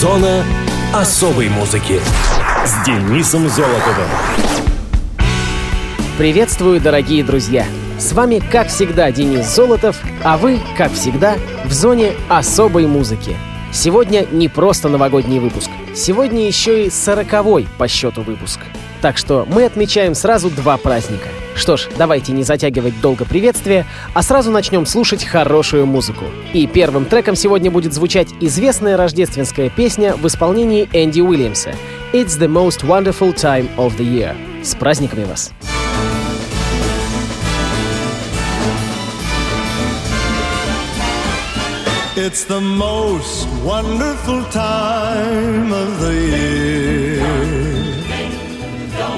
Зона особой музыки с Денисом Золотовым. Приветствую, дорогие друзья! С вами, как всегда, Денис Золотов, а вы, как всегда, в зоне особой музыки. Сегодня не просто новогодний выпуск, сегодня еще и сороковой по счету выпуск. Так что мы отмечаем сразу два праздника. Что ж, давайте не затягивать долго приветствие, а сразу начнем слушать хорошую музыку. И первым треком сегодня будет звучать известная рождественская песня в исполнении Энди Уильямса «It's the most wonderful time of the year». С праздниками вас! It's the most wonderful time of the year.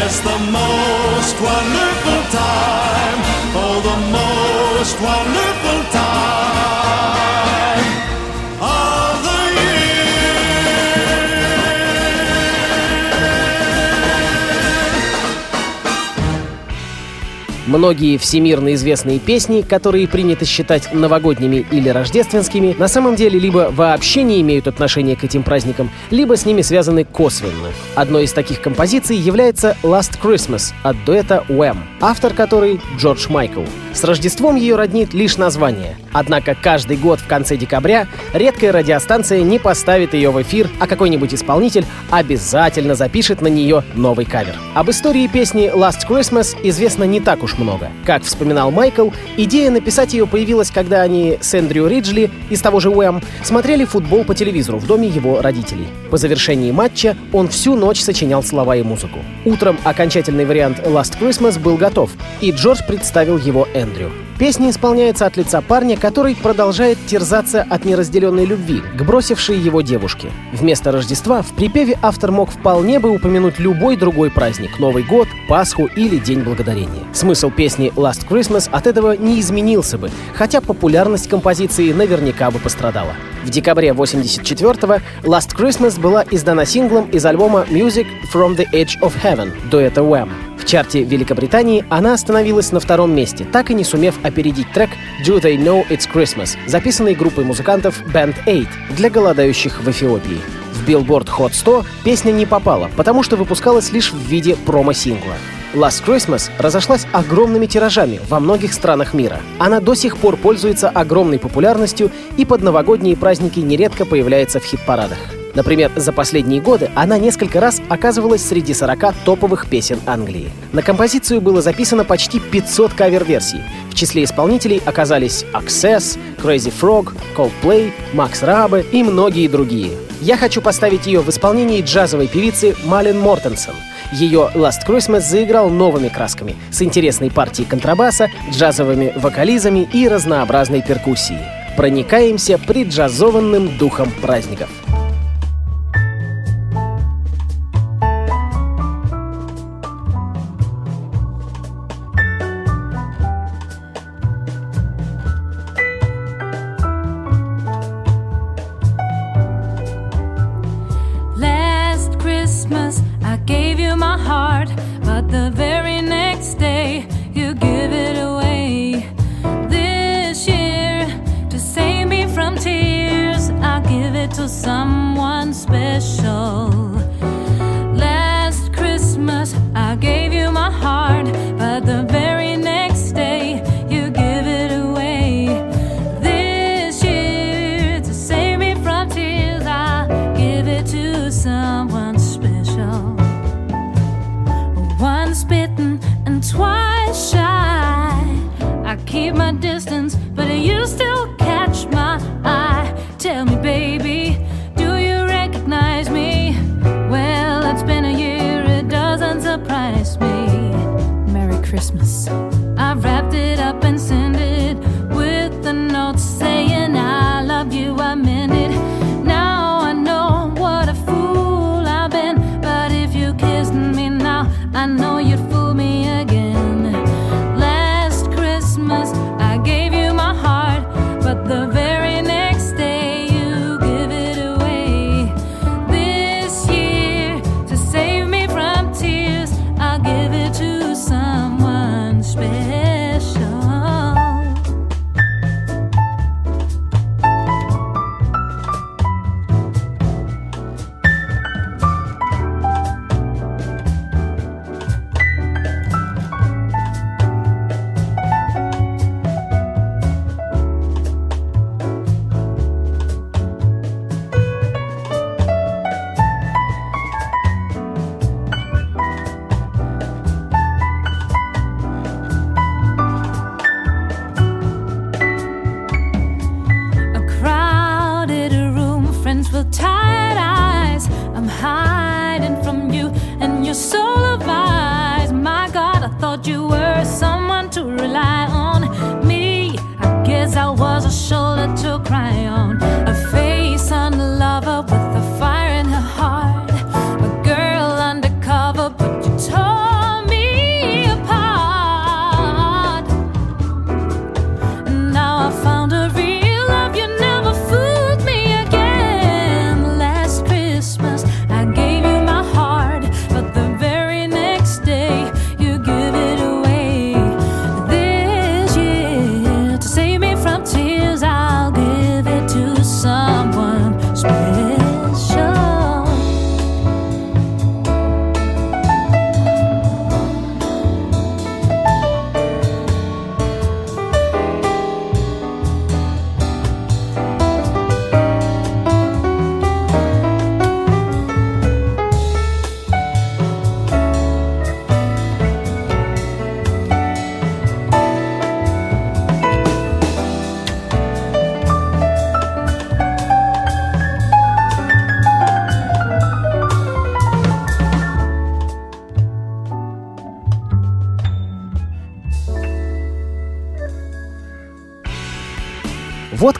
Yes, the most wonderful time. Oh, the most wonderful time Многие всемирно известные песни, которые принято считать новогодними или рождественскими, на самом деле либо вообще не имеют отношения к этим праздникам, либо с ними связаны косвенно. Одной из таких композиций является «Last Christmas» от дуэта Wham, автор которой Джордж Майкл. С Рождеством ее роднит лишь название. Однако каждый год в конце декабря редкая радиостанция не поставит ее в эфир, а какой-нибудь исполнитель обязательно запишет на нее новый кавер. Об истории песни «Last Christmas» известно не так уж много. Как вспоминал Майкл, идея написать ее появилась, когда они с Эндрю Риджли из того же Уэм смотрели футбол по телевизору в доме его родителей. По завершении матча он всю ночь сочинял слова и музыку. Утром окончательный вариант «Last Christmas» был готов, и Джордж представил его Эндрю. Песня исполняется от лица парня, который продолжает терзаться от неразделенной любви к бросившей его девушке. Вместо Рождества в припеве автор мог вполне бы упомянуть любой другой праздник — Новый год, Пасху или День Благодарения. Смысл песни «Last Christmas» от этого не изменился бы, хотя популярность композиции наверняка бы пострадала. В декабре 84-го «Last Christmas» была издана синглом из альбома «Music from the Edge of Heaven» дуэта Wham. В чарте Великобритании она остановилась на втором месте, так и не сумев опередить трек «Do They Know It's Christmas», записанный группой музыкантов Band 8 для голодающих в Эфиопии. В Billboard Hot 100 песня не попала, потому что выпускалась лишь в виде промо-сингла. Last Christmas разошлась огромными тиражами во многих странах мира. Она до сих пор пользуется огромной популярностью и под новогодние праздники нередко появляется в хит-парадах. Например, за последние годы она несколько раз оказывалась среди 40 топовых песен Англии. На композицию было записано почти 500 кавер-версий. В числе исполнителей оказались Access, Crazy Frog, Coldplay, Max Rabe и многие другие. Я хочу поставить ее в исполнении джазовой певицы Малин Мортенсон. Ее «Last Christmas» заиграл новыми красками, с интересной партией контрабаса, джазовыми вокализами и разнообразной перкуссией. Проникаемся преджазованным духом праздников. twice bitten and twice shy. I keep my distance, but you still catch my eye. Tell me, baby. Вот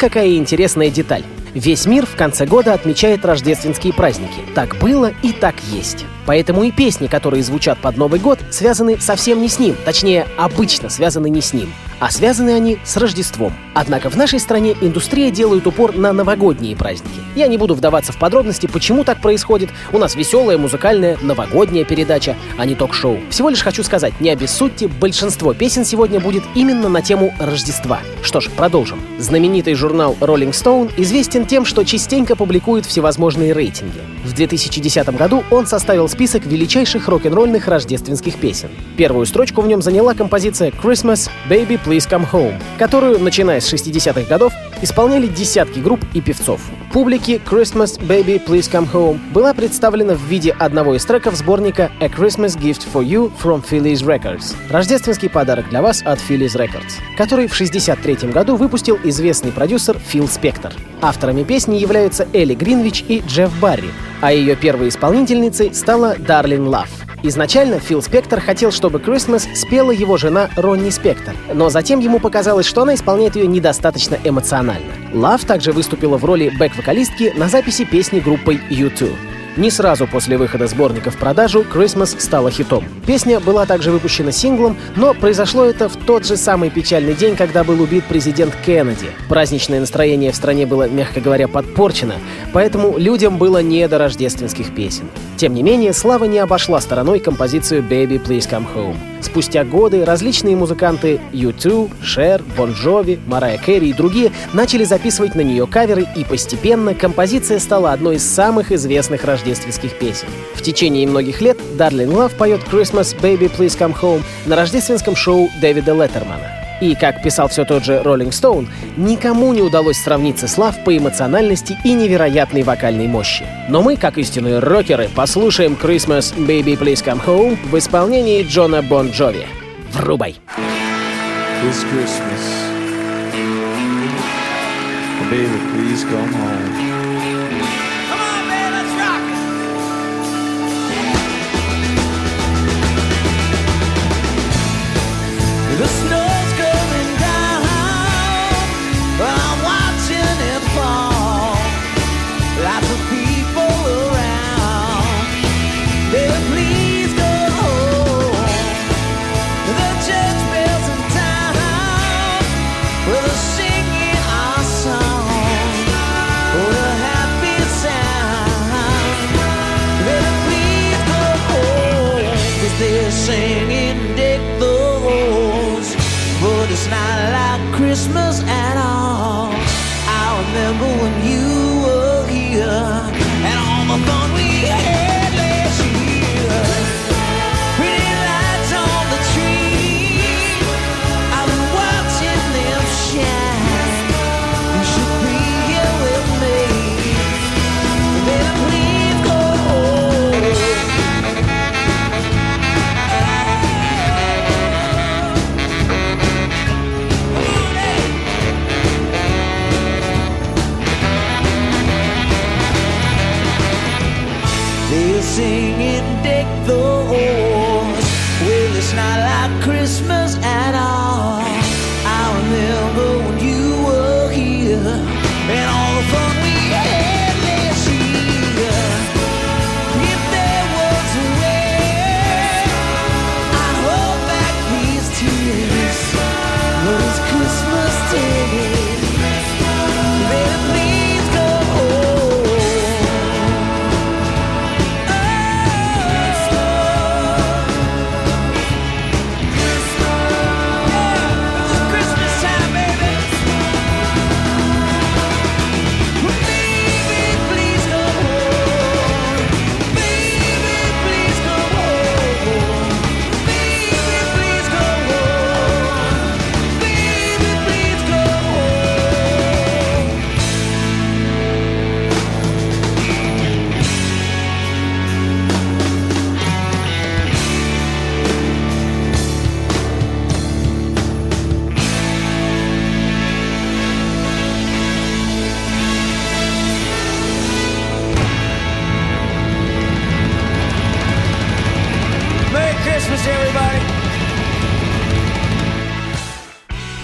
какая интересная деталь. Весь мир в конце года отмечает рождественские праздники. Так было и так есть. Поэтому и песни, которые звучат под Новый год, связаны совсем не с ним. Точнее, обычно связаны не с ним а связаны они с Рождеством. Однако в нашей стране индустрия делает упор на новогодние праздники. Я не буду вдаваться в подробности, почему так происходит. У нас веселая, музыкальная, новогодняя передача, а не ток-шоу. Всего лишь хочу сказать, не обессудьте, большинство песен сегодня будет именно на тему Рождества. Что ж, продолжим. Знаменитый журнал Rolling Stone известен тем, что частенько публикует всевозможные рейтинги. В 2010 году он составил список величайших рок-н-ролльных рождественских песен. Первую строчку в нем заняла композиция Christmas Baby Please Come Home, которую, начиная с 60-х годов, исполняли десятки групп и певцов. Публике Christmas Baby Please Come Home была представлена в виде одного из треков сборника A Christmas Gift for You from Phillies Records — рождественский подарок для вас от Phillies Records, который в 1963 году выпустил известный продюсер Фил Спектор. Авторами песни являются Элли Гринвич и Джефф Барри, а ее первой исполнительницей стала Дарлин Лав. Изначально Фил Спектор хотел, чтобы «Christmas» спела его жена Ронни Спектор, но затем ему показалось, что она исполняет ее недостаточно эмоционально. Лав также выступила в роли бэк-вокалистки на записи песни группой U2. Не сразу после выхода сборника в продажу Christmas стала хитом. Песня была также выпущена синглом, но произошло это в тот же самый печальный день, когда был убит президент Кеннеди. Праздничное настроение в стране было, мягко говоря, подпорчено, поэтому людям было не до рождественских песен. Тем не менее, Слава не обошла стороной композицию «Baby, Please Come Home». Спустя годы различные музыканты U2, Cher, Bon Jovi, Mariah Carey и другие начали записывать на нее каверы, и постепенно композиция стала одной из самых известных рождественских песен. В течение многих лет Дарлин Лав поет «Christmas, Baby, Please Come Home» на рождественском шоу Дэвида Леттермана. И, как писал все тот же Роллинг Стоун, никому не удалось сравниться с Лав по эмоциональности и невероятной вокальной мощи. Но мы, как истинные рокеры, послушаем Christmas Baby Please Come Home в исполнении Джона Бон Джови. Врубай! This Christmas, baby, please come home.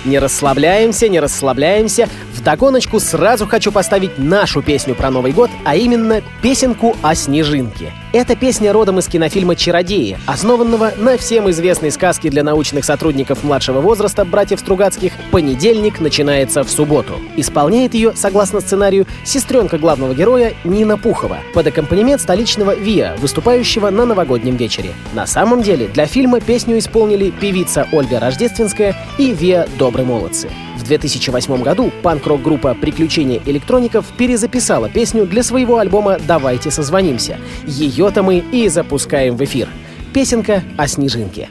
Не расслабляемся, не расслабляемся. Вдогоночку сразу хочу поставить нашу песню про Новый год, а именно песенку о снежинке. Эта песня родом из кинофильма «Чародеи», основанного на всем известной сказке для научных сотрудников младшего возраста братьев Стругацких «Понедельник начинается в субботу». Исполняет ее, согласно сценарию, сестренка главного героя Нина Пухова под аккомпанемент столичного ВИА, выступающего на новогоднем вечере. На самом деле, для фильма песню исполнили певица Ольга Рождественская и ВИА «Добрые молодцы». В 2008 году панк-рок-группа «Приключения электроников» перезаписала песню для своего альбома «Давайте созвонимся». Ее-то мы и запускаем в эфир. Песенка о снежинке.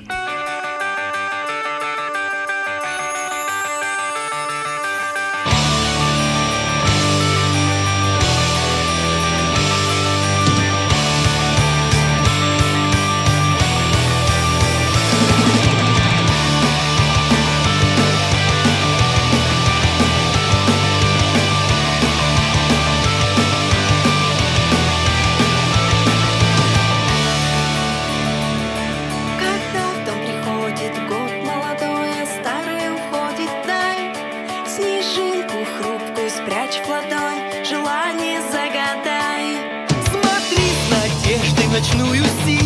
ночную силу.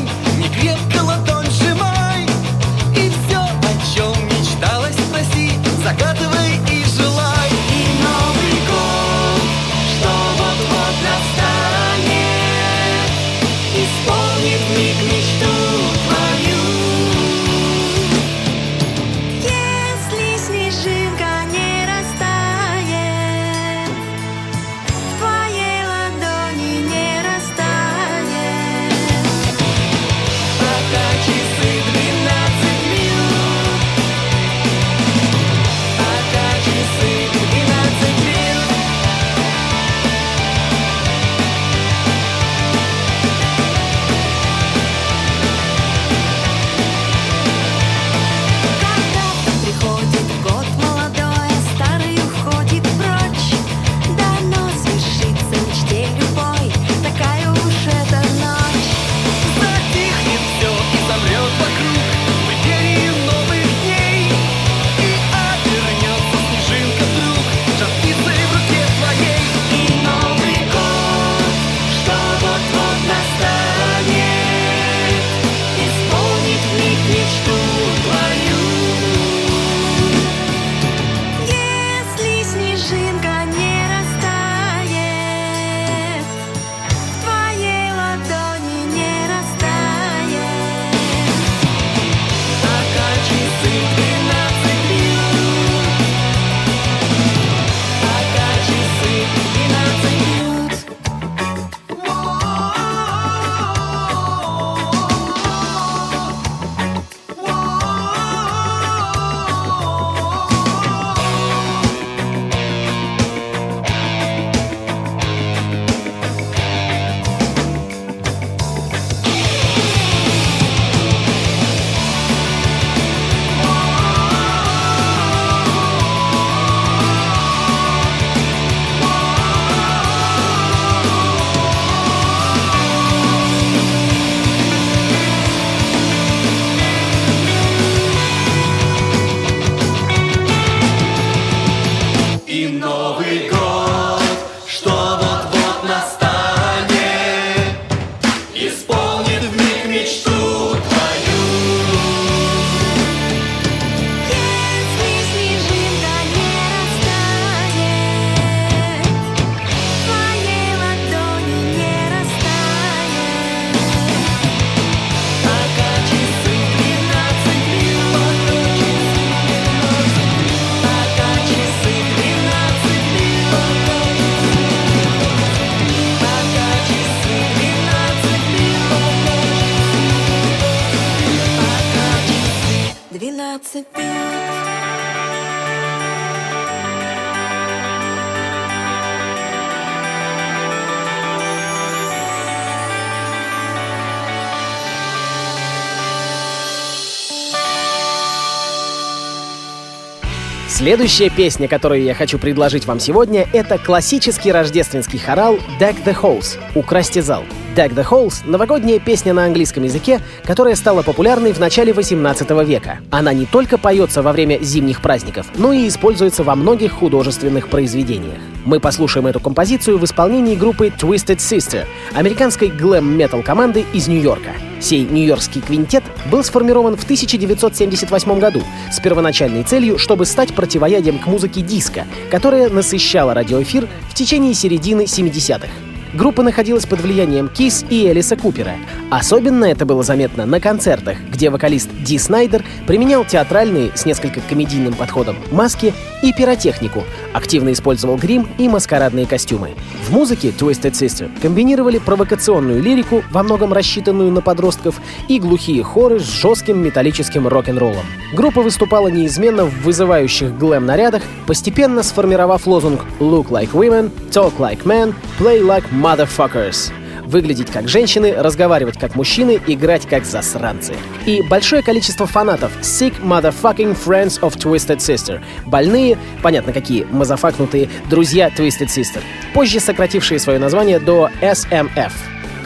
Следующая песня, которую я хочу предложить вам сегодня, это классический рождественский хорал «Deck the Halls» — «Украсьте зал». «Deck the Halls» — новогодняя песня на английском языке, которая стала популярной в начале 18 века. Она не только поется во время зимних праздников, но и используется во многих художественных произведениях. Мы послушаем эту композицию в исполнении группы Twisted Sister, американской глэм-метал команды из Нью-Йорка. Сей нью-йоркский квинтет был сформирован в 1978 году с первоначальной целью, чтобы стать противоядием к музыке диска, которая насыщала радиоэфир в течение середины 70-х. Группа находилась под влиянием Кис и Элиса Купера. Особенно это было заметно на концертах, где вокалист Ди Снайдер применял театральные с несколько комедийным подходом маски и пиротехнику, активно использовал грим и маскарадные костюмы. В музыке Twisted Sister комбинировали провокационную лирику, во многом рассчитанную на подростков, и глухие хоры с жестким металлическим рок-н-роллом. Группа выступала неизменно в вызывающих глэм-нарядах, постепенно сформировав лозунг «Look like women», «Talk like men», «Play like motherfuckers» выглядеть как женщины, разговаривать как мужчины, играть как засранцы. И большое количество фанатов Sick Motherfucking Friends of Twisted Sister. Больные, понятно какие, мазафакнутые друзья Twisted Sister. Позже сократившие свое название до SMF.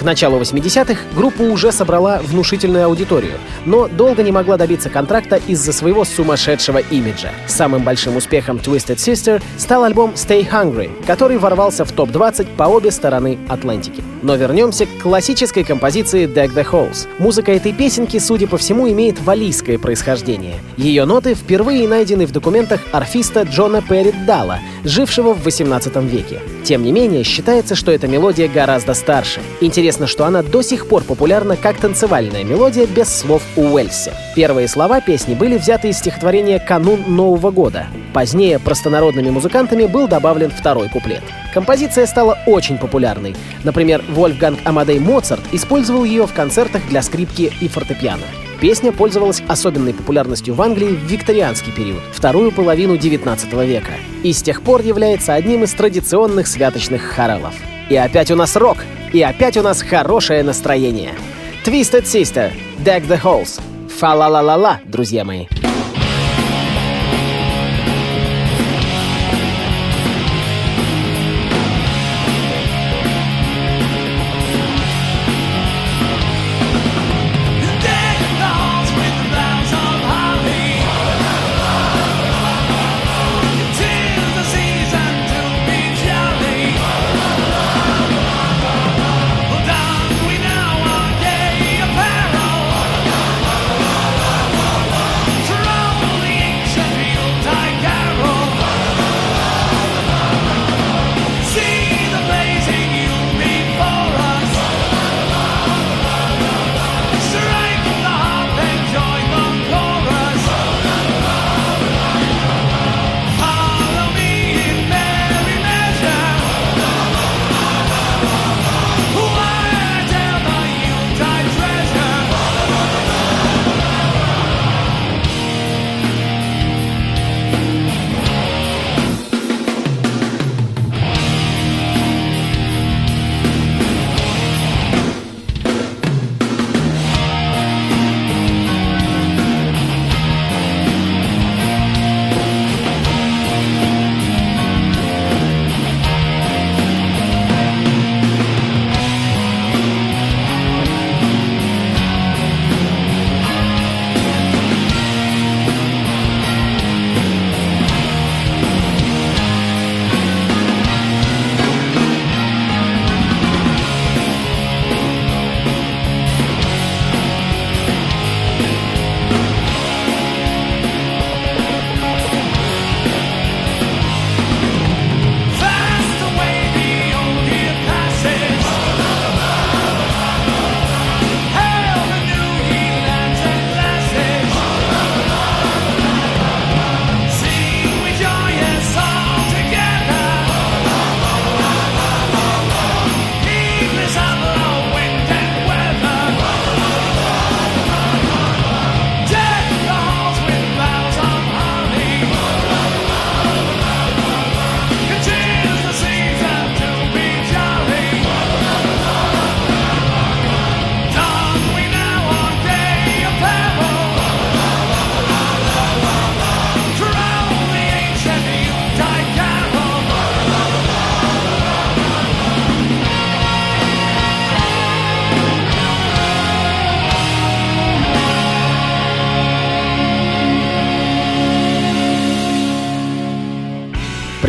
К началу 80-х группа уже собрала внушительную аудиторию, но долго не могла добиться контракта из-за своего сумасшедшего имиджа. Самым большим успехом Twisted Sister стал альбом Stay Hungry, который ворвался в топ-20 по обе стороны Атлантики. Но вернемся к классической композиции Deck the Halls. Музыка этой песенки, судя по всему, имеет валийское происхождение. Ее ноты впервые найдены в документах арфиста Джона Перри Дала, жившего в 18 веке. Тем не менее, считается, что эта мелодия гораздо старше. Интересно, что она до сих пор популярна как танцевальная мелодия без слов у Уэльсе. Первые слова песни были взяты из стихотворения «Канун Нового года». Позднее простонародными музыкантами был добавлен второй куплет. Композиция стала очень популярной. Например, Вольфганг Амадей Моцарт использовал ее в концертах для скрипки и фортепиано. Песня пользовалась особенной популярностью в Англии в викторианский период, вторую половину XIX века, и с тех пор является одним из традиционных святочных хоралов. И опять у нас рок, и опять у нас хорошее настроение. Twisted Sister, Deck the Halls. Фа-ла-ла-ла-ла, друзья мои.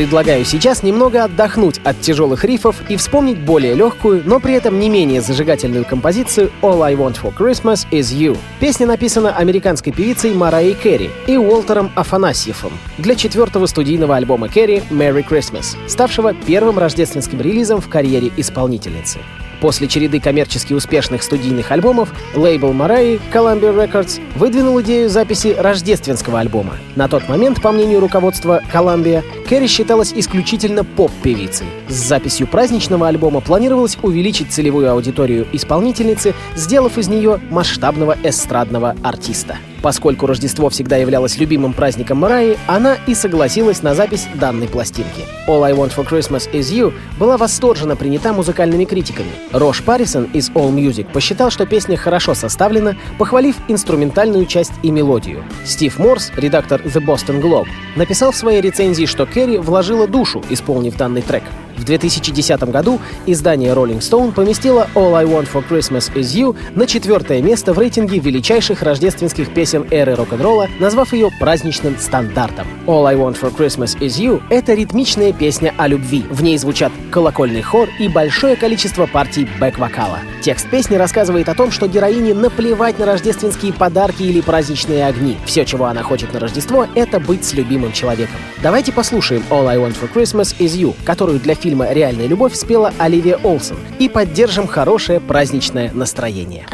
Предлагаю сейчас немного отдохнуть от тяжелых рифов и вспомнить более легкую, но при этом не менее зажигательную композицию «All I Want for Christmas is You». Песня написана американской певицей Марайей Керри и Уолтером Афанасьевым для четвертого студийного альбома Керри «Merry Christmas», ставшего первым рождественским релизом в карьере исполнительницы. После череды коммерчески успешных студийных альбомов лейбл Мараи Columbia Records выдвинул идею записи рождественского альбома. На тот момент, по мнению руководства Columbia, Кэрри считалась исключительно поп-певицей. С записью праздничного альбома планировалось увеличить целевую аудиторию исполнительницы, сделав из нее масштабного эстрадного артиста. Поскольку Рождество всегда являлось любимым праздником Мараи, она и согласилась на запись данной пластинки. All I Want for Christmas is You была восторженно принята музыкальными критиками. Рош Паррисон из All Music посчитал, что песня хорошо составлена, похвалив инструментальную часть и мелодию. Стив Морс, редактор The Boston Globe, написал в своей рецензии, что Керри вложила душу, исполнив данный трек. В 2010 году издание Rolling Stone поместило All I Want for Christmas Is You на четвертое место в рейтинге величайших рождественских песен эры рок-н-ролла, назвав ее праздничным стандартом. All I Want for Christmas Is You — это ритмичная песня о любви. В ней звучат колокольный хор и большое количество партий бэк-вокала. Текст песни рассказывает о том, что героине наплевать на рождественские подарки или праздничные огни. Все, чего она хочет на Рождество, это быть с любимым человеком. Давайте послушаем All I Want for Christmas Is You, которую для фильма «Реальная любовь» спела Оливия Олсен, и поддержим хорошее праздничное настроение.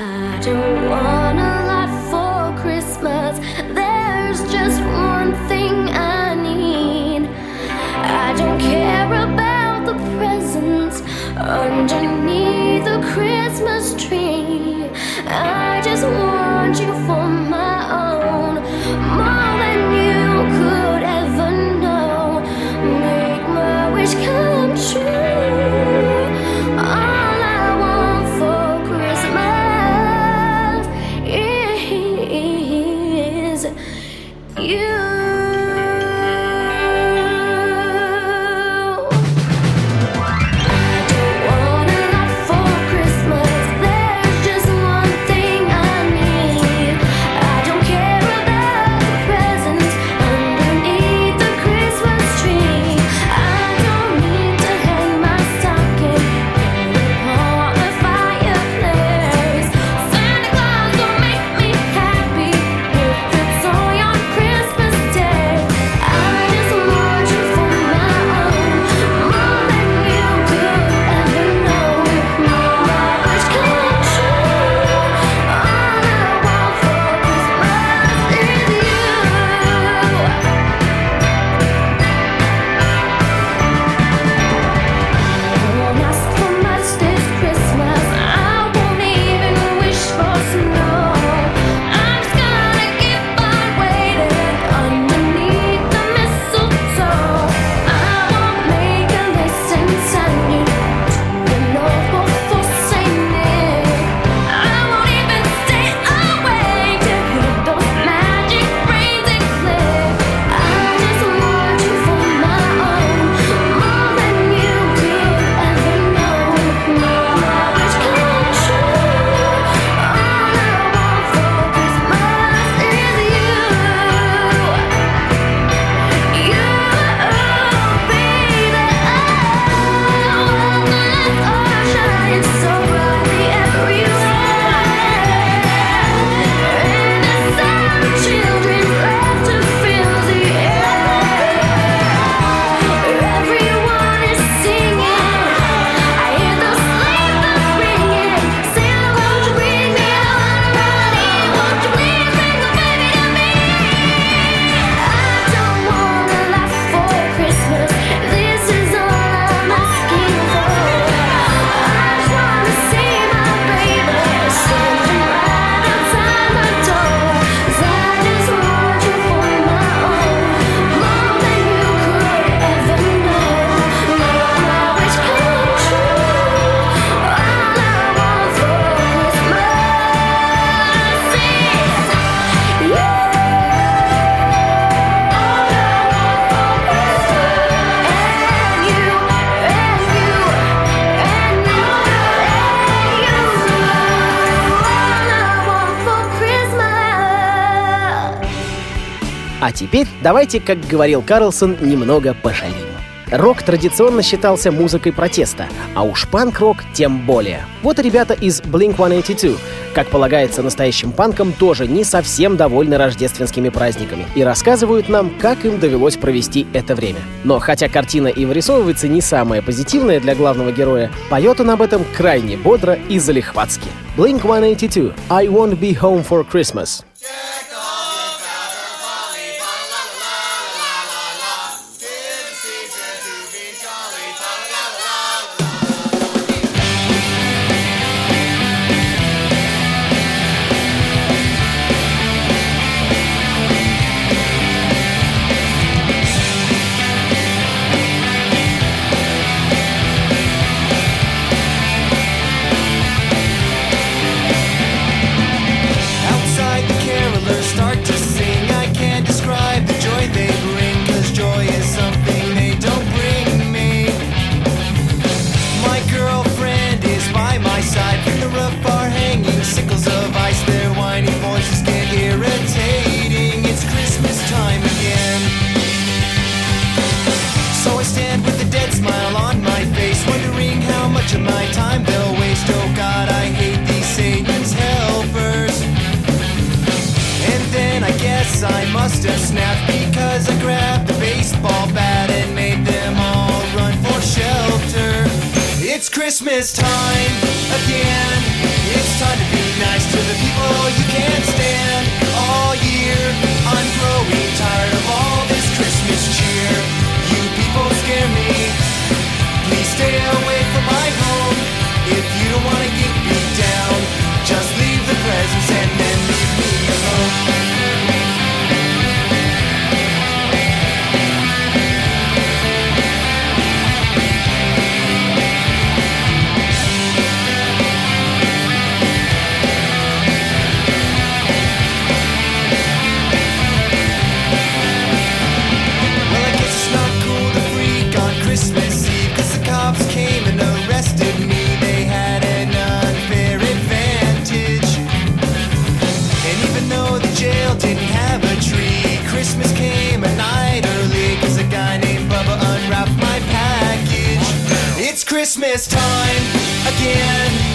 underneath А теперь давайте, как говорил Карлсон, немного пошалим. Рок традиционно считался музыкой протеста, а уж панк-рок тем более. Вот и ребята из Blink-182, как полагается настоящим панкам, тоже не совсем довольны рождественскими праздниками и рассказывают нам, как им довелось провести это время. Но хотя картина и вырисовывается не самая позитивная для главного героя, поет он об этом крайне бодро и залихватски. Blink-182 «I won't be home for Christmas». Outside Christmas time. Christmas time again.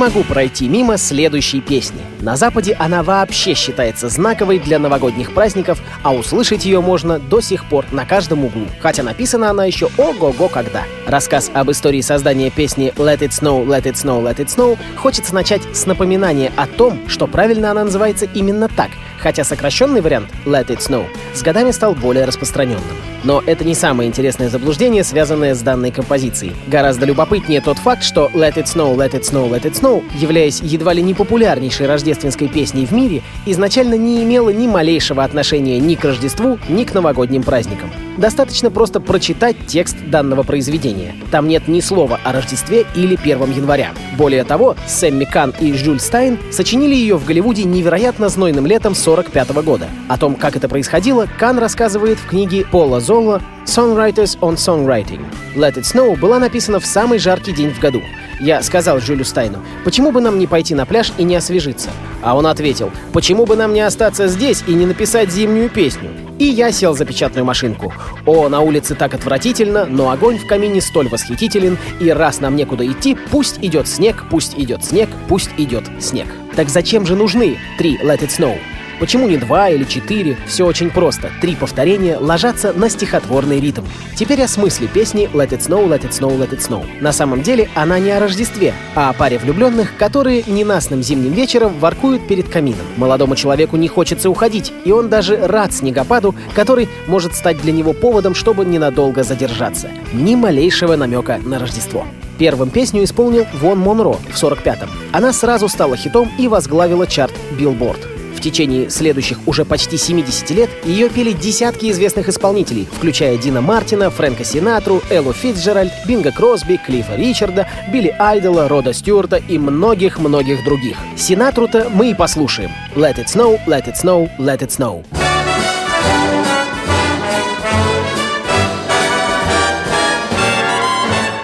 Могу пройти мимо следующей песни. На Западе она вообще считается знаковой для новогодних праздников, а услышать ее можно до сих пор на каждом углу. Хотя написана она еще ого-го когда. Рассказ об истории создания песни «Let it snow, let it snow, let it snow» хочется начать с напоминания о том, что правильно она называется именно так, хотя сокращенный вариант «Let it snow» с годами стал более распространенным. Но это не самое интересное заблуждение, связанное с данной композицией. Гораздо любопытнее тот факт, что «Let it snow, let it snow, let it snow», являясь едва ли не популярнейшей рождественской песней в мире, изначально не имела ни малейшего отношения ни к Рождеству, ни к новогодним праздникам. Достаточно просто прочитать текст данного произведения. Там нет ни слова о Рождестве или 1 января. Более того, Сэмми Кан и Жюль Стайн сочинили ее в Голливуде невероятно знойным летом 45 года. О том, как это происходило, Кан рассказывает в книге Пола Золла «Songwriters on Songwriting». «Let It Snow» была написана в самый жаркий день в году. Я сказал Жюлю Стайну, почему бы нам не пойти на пляж и не освежиться? А он ответил, почему бы нам не остаться здесь и не написать зимнюю песню? И я сел за печатную машинку. О, на улице так отвратительно, но огонь в камине столь восхитителен, и раз нам некуда идти, пусть идет снег, пусть идет снег, пусть идет снег. Так зачем же нужны три Let It Snow? Почему не два или четыре? Все очень просто. Три повторения ложатся на стихотворный ритм. Теперь о смысле песни «Let it snow, let it snow, let it snow». На самом деле она не о Рождестве, а о паре влюбленных, которые ненастным зимним вечером воркуют перед камином. Молодому человеку не хочется уходить, и он даже рад снегопаду, который может стать для него поводом, чтобы ненадолго задержаться. Ни малейшего намека на Рождество. Первым песню исполнил Вон Монро в 45-м. Она сразу стала хитом и возглавила чарт Billboard. В течение следующих уже почти 70 лет ее пели десятки известных исполнителей, включая Дина Мартина, Фрэнка Синатру, Эллу Фитцджеральд, Бинга Кросби, Клиффа Ричарда, Билли Айдола, Рода Стюарта и многих-многих других. Синатру-то мы и послушаем. Let it snow, let it snow, let it snow.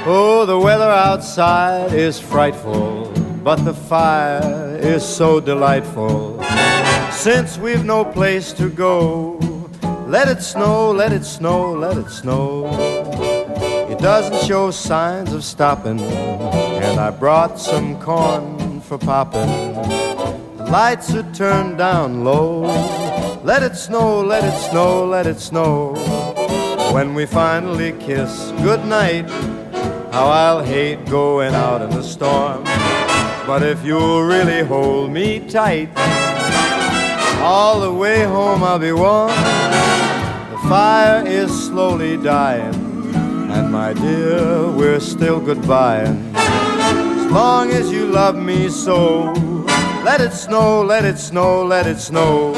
Oh, the weather outside is frightful, but the fire is so delightful. Since we've no place to go, let it snow, let it snow, let it snow. It doesn't show signs of stopping, and I brought some corn for popping. The lights are turned down low. Let it snow, let it snow, let it snow. When we finally kiss goodnight, how I'll hate going out in the storm. But if you'll really hold me tight, all the way home I'll be warm. The fire is slowly dying, and my dear, we're still goodbying. As long as you love me so, let it snow, let it snow, let it snow.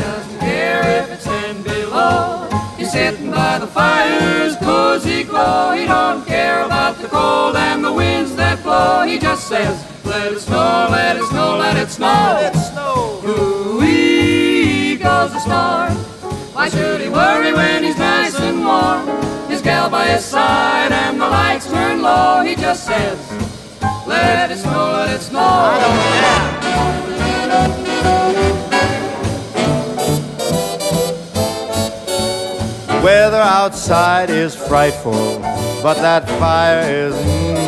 doesn't care if it's ten below. He's sitting by the fire's cozy glow. He don't care about the cold and the winds that blow. He just says, let it snow, let it snow, let it snow. Let it snow. Ooh-wee goes the star. Why should he worry when he's nice and warm? His gal by his side and the lights turn low. He just says, let it snow, let it snow. I don't care. Weather outside is frightful, but that fire is mm,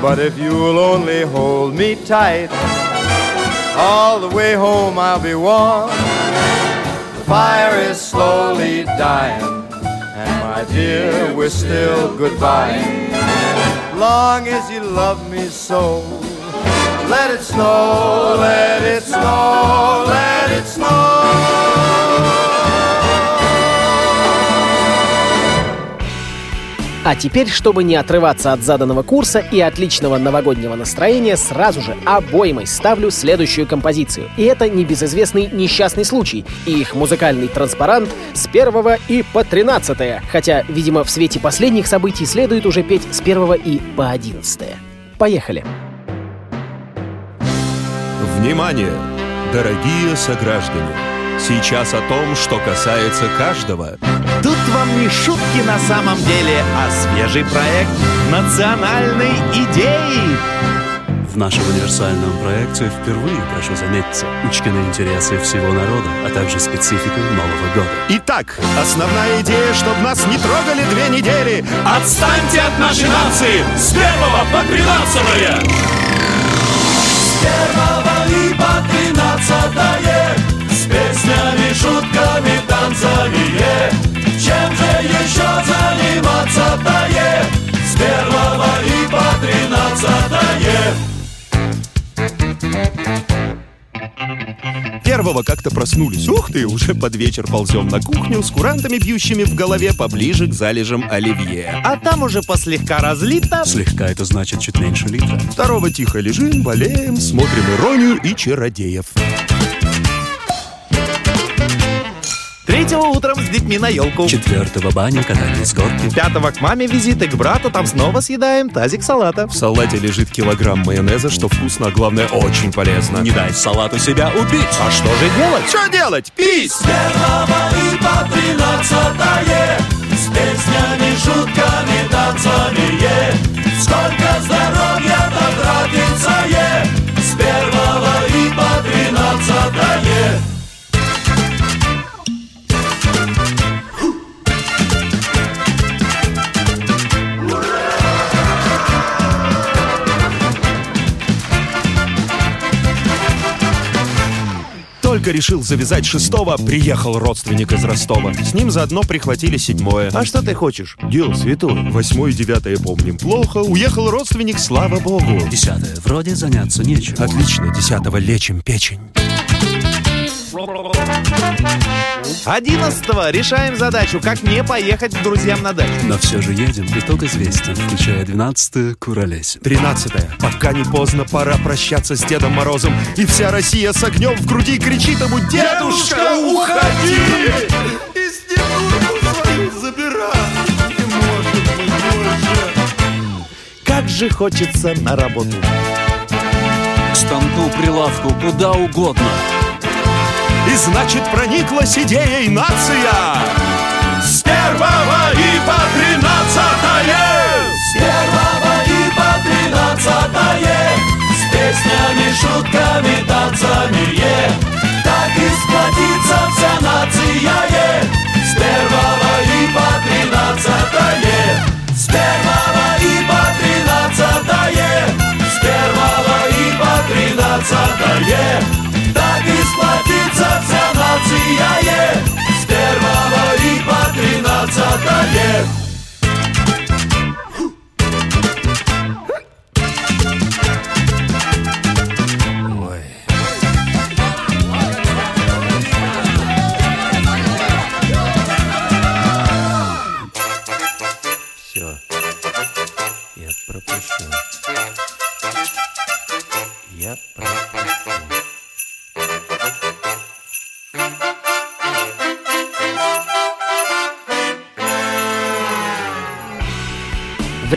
But if you'll only hold me tight, all the way home I'll be warm. The fire is slowly dying, and my dear, we're still goodbye. Long as you love me so, let it snow, let it snow, let it snow. А теперь, чтобы не отрываться от заданного курса и отличного новогоднего настроения, сразу же обоймой ставлю следующую композицию. И это небезызвестный несчастный случай и их музыкальный транспарант с 1 и по 13 хотя, видимо, в свете последних событий следует уже петь с 1 и по 11 Поехали! Внимание, дорогие сограждане! Сейчас о том, что касается каждого. Тут вам не шутки на самом деле, а свежий проект национальной идеи. В нашем универсальном проекте впервые, прошу заметить, учтены интересы всего народа, а также специфика Нового года. Итак, основная идея, чтобы нас не трогали две недели. Отстаньте от нашей нации с первого по тринадцатое! С первого и по тринадцатое С песнями, шутками, танцами е. Чем же еще заниматься-то е? С первого и по тринадцатое Первого как-то проснулись. Ух ты, уже под вечер ползем на кухню с курантами, бьющими в голове поближе к залежам оливье. А там уже послегка разлито. Слегка это значит чуть меньше литра. Второго тихо лежим, болеем, смотрим иронию и чародеев. Третьего утром с детьми на елку. Четвертого баня, катание с горки. Пятого к маме визит и к брату, там снова съедаем тазик салата. В салате лежит килограмм майонеза, что вкусно, а главное, очень полезно. Не дай салату себя убить. А что же делать? Что делать? Пись! С первого и по тринадцатое С песнями, шутками, танцами е. Сколько здоровья Только решил завязать шестого, приехал родственник из Ростова. С ним заодно прихватили седьмое. А что ты хочешь? Дело святое. Восьмое и девятое помним плохо. Уехал родственник, слава богу. Десятое. Вроде заняться нечем. Отлично, десятого лечим печень. Одиннадцатого решаем задачу, как не поехать к друзьям на дачу. Но все же едем. Итог известен, включая двенадцатое Куролесин. Тринадцатое. Пока не поздно, пора прощаться с Дедом Морозом. И вся Россия с огнем в груди кричит ему «Дедушка, уходи!» И снегурку свою забирай. Не может быть больше. Как же хочется на работу. К станку, прилавку, куда угодно. И значит прониклась идеей нация. С первого и по тринадцатое. С первого и по тринадцатое. С песнями, шутками, танцами е. Так и сплотится вся нация е. С первого и по тринадцатое. С первого и по тринадцатое. С первого и по тринадцатое нация е. С первого и по тринадцатое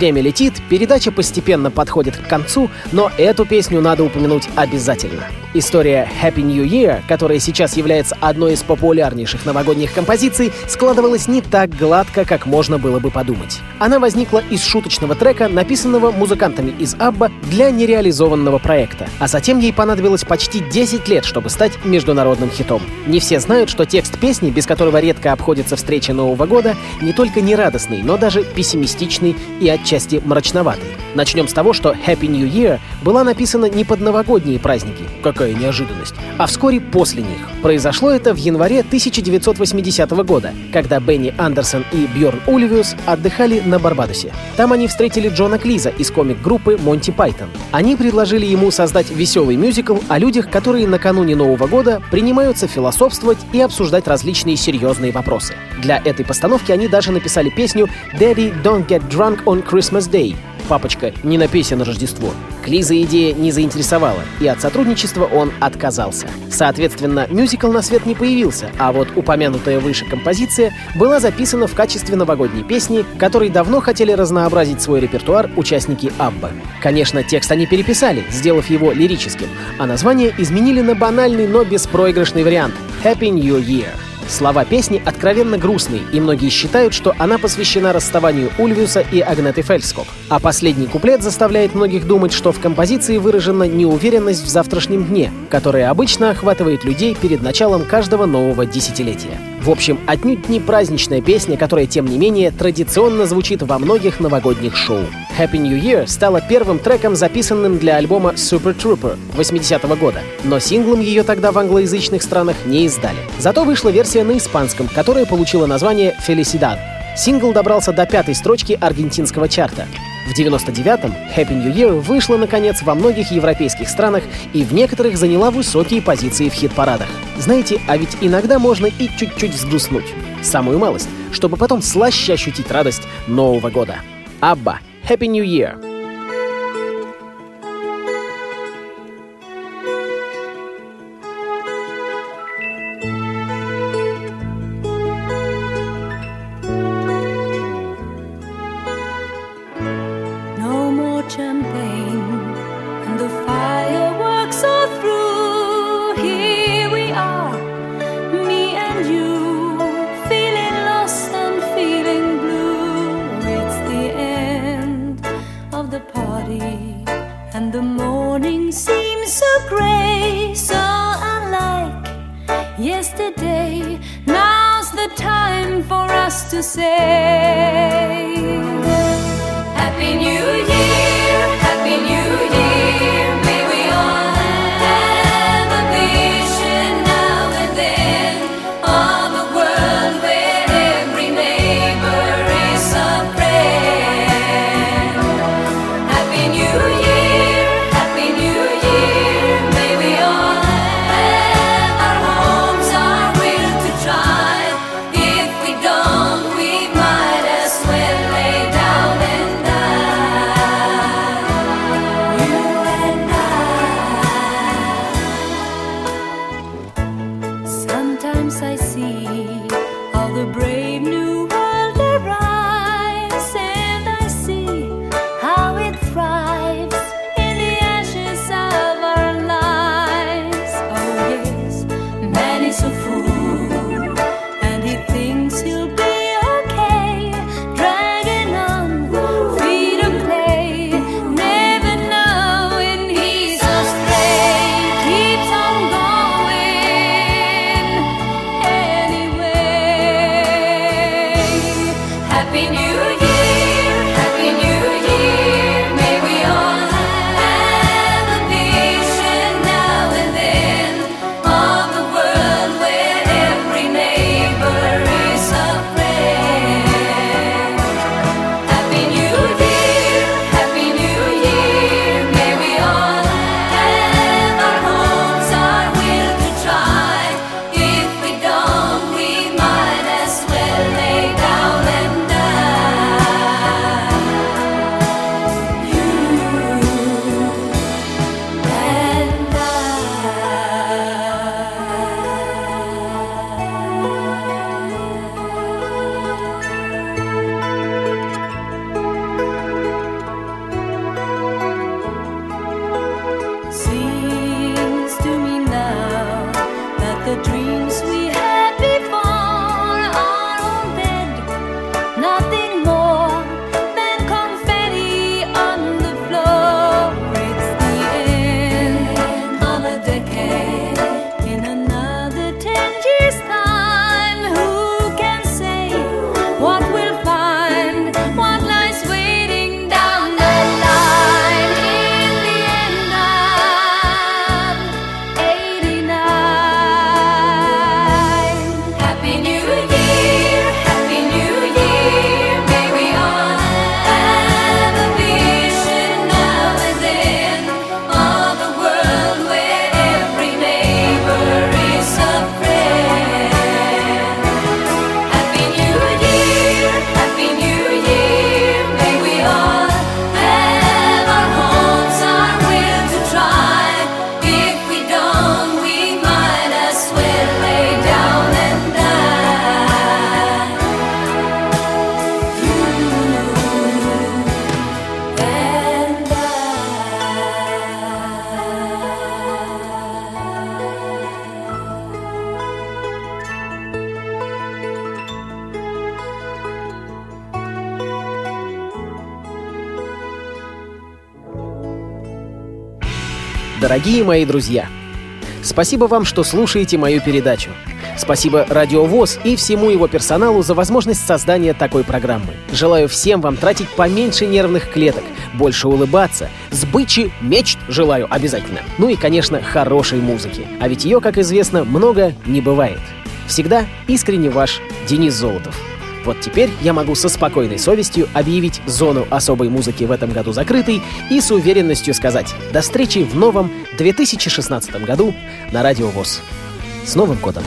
Время летит, передача постепенно подходит к концу, но эту песню надо упомянуть обязательно. История Happy New Year, которая сейчас является одной из популярнейших новогодних композиций, складывалась не так гладко, как можно было бы подумать. Она возникла из шуточного трека, написанного музыкантами из Абба для нереализованного проекта, а затем ей понадобилось почти 10 лет, чтобы стать международным хитом. Не все знают, что текст песни, без которого редко обходится встреча Нового года, не только нерадостный, но даже пессимистичный и отчасти мрачноватый. Начнем с того, что Happy New Year была написана не под новогодние праздники, какая неожиданность, а вскоре после них. Произошло это в январе 1980 года, когда Бенни Андерсон и Бьорн Ульвиус отдыхали на Барбадосе. Там они встретили Джона Клиза из комик-группы Монти Пайтон. Они предложили ему создать веселый мюзикл о людях, которые накануне Нового года принимаются философствовать и обсуждать различные серьезные вопросы. Для этой постановки они даже написали песню «Daddy, don't get drunk on Christmas Day», «Папочка, не напейся на Рождество». Клиза идея не заинтересовала, и от сотрудничества он отказался. Соответственно, мюзикл на свет не появился, а вот упомянутая выше композиция была записана в качестве новогодней песни, которой давно хотели разнообразить свой репертуар участники Абба. Конечно, текст они переписали, сделав его лирическим, а название изменили на банальный, но беспроигрышный вариант «Happy New Year». Слова песни откровенно грустные, и многие считают, что она посвящена расставанию Ульвиуса и Агнеты Фельскок. А последний куплет заставляет многих думать, что в композиции выражена неуверенность в завтрашнем дне, которая обычно охватывает людей перед началом каждого нового десятилетия. В общем, отнюдь не праздничная песня, которая, тем не менее, традиционно звучит во многих новогодних шоу. Happy New Year стала первым треком, записанным для альбома Super Trooper 80 -го года, но синглом ее тогда в англоязычных странах не издали. Зато вышла версия на испанском, которая получила название Felicidad. Сингл добрался до пятой строчки аргентинского чарта. В 99-м Happy New Year вышла, наконец, во многих европейских странах и в некоторых заняла высокие позиции в хит-парадах. Знаете, а ведь иногда можно и чуть-чуть взгрустнуть. Самую малость, чтобы потом слаще ощутить радость Нового года. Абба, Happy New Year! Say. you. Дорогие мои друзья, спасибо вам, что слушаете мою передачу. Спасибо Радио ВОЗ и всему его персоналу за возможность создания такой программы. Желаю всем вам тратить поменьше нервных клеток, больше улыбаться, сбычи мечт желаю обязательно. Ну и, конечно, хорошей музыки. А ведь ее, как известно, много не бывает. Всегда искренне ваш Денис Золотов. Вот теперь я могу со спокойной совестью объявить зону особой музыки в этом году закрытой и с уверенностью сказать до встречи в новом 2016 году на Радио ВОЗ. С Новым годом!